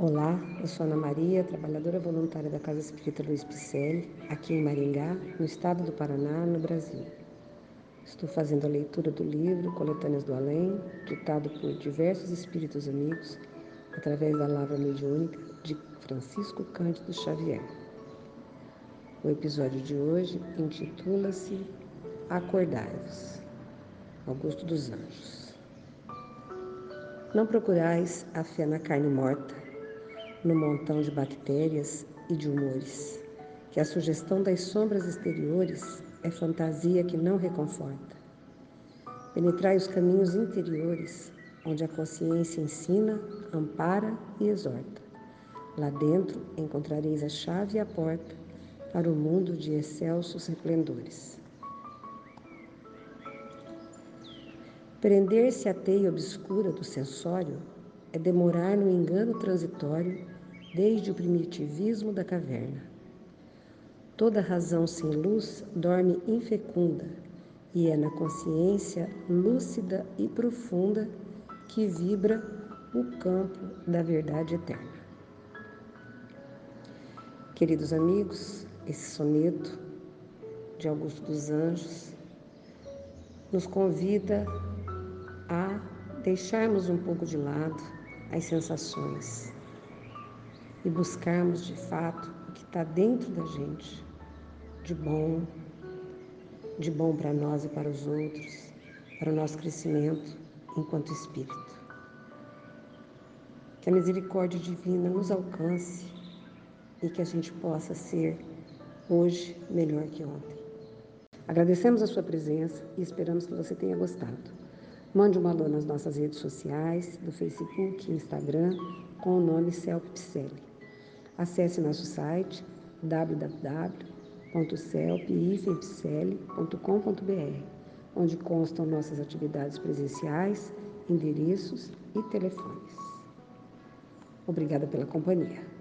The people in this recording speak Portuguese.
Olá, eu sou Ana Maria, trabalhadora voluntária da Casa Espírita Luiz Picelli, aqui em Maringá, no estado do Paraná, no Brasil. Estou fazendo a leitura do livro Coletâneas do Além, ditado por diversos espíritos amigos, através da Lavra Mediúnica de Francisco Cândido Xavier. O episódio de hoje intitula-se Acordai-vos. Augusto dos Anjos. Não procurais a fé na carne morta, no montão de bactérias e de humores, que a sugestão das sombras exteriores é fantasia que não reconforta. Penetrai os caminhos interiores, onde a consciência ensina, ampara e exorta. Lá dentro encontrareis a chave e a porta para o mundo de excelsos resplendores. Prender-se à teia obscura do sensório é demorar no engano transitório desde o primitivismo da caverna. Toda razão sem luz dorme infecunda, e é na consciência lúcida e profunda que vibra o campo da verdade eterna. Queridos amigos, esse soneto de Augusto dos Anjos nos convida a deixarmos um pouco de lado as sensações e buscarmos de fato o que está dentro da gente, de bom, de bom para nós e para os outros, para o nosso crescimento enquanto espírito. Que a misericórdia divina nos alcance e que a gente possa ser hoje melhor que ontem. Agradecemos a sua presença e esperamos que você tenha gostado. Mande uma alô nas nossas redes sociais, do Facebook e Instagram, com o nome Celp Pselli. Acesse nosso site www.celpifempcele.com.br, onde constam nossas atividades presenciais, endereços e telefones. Obrigada pela companhia.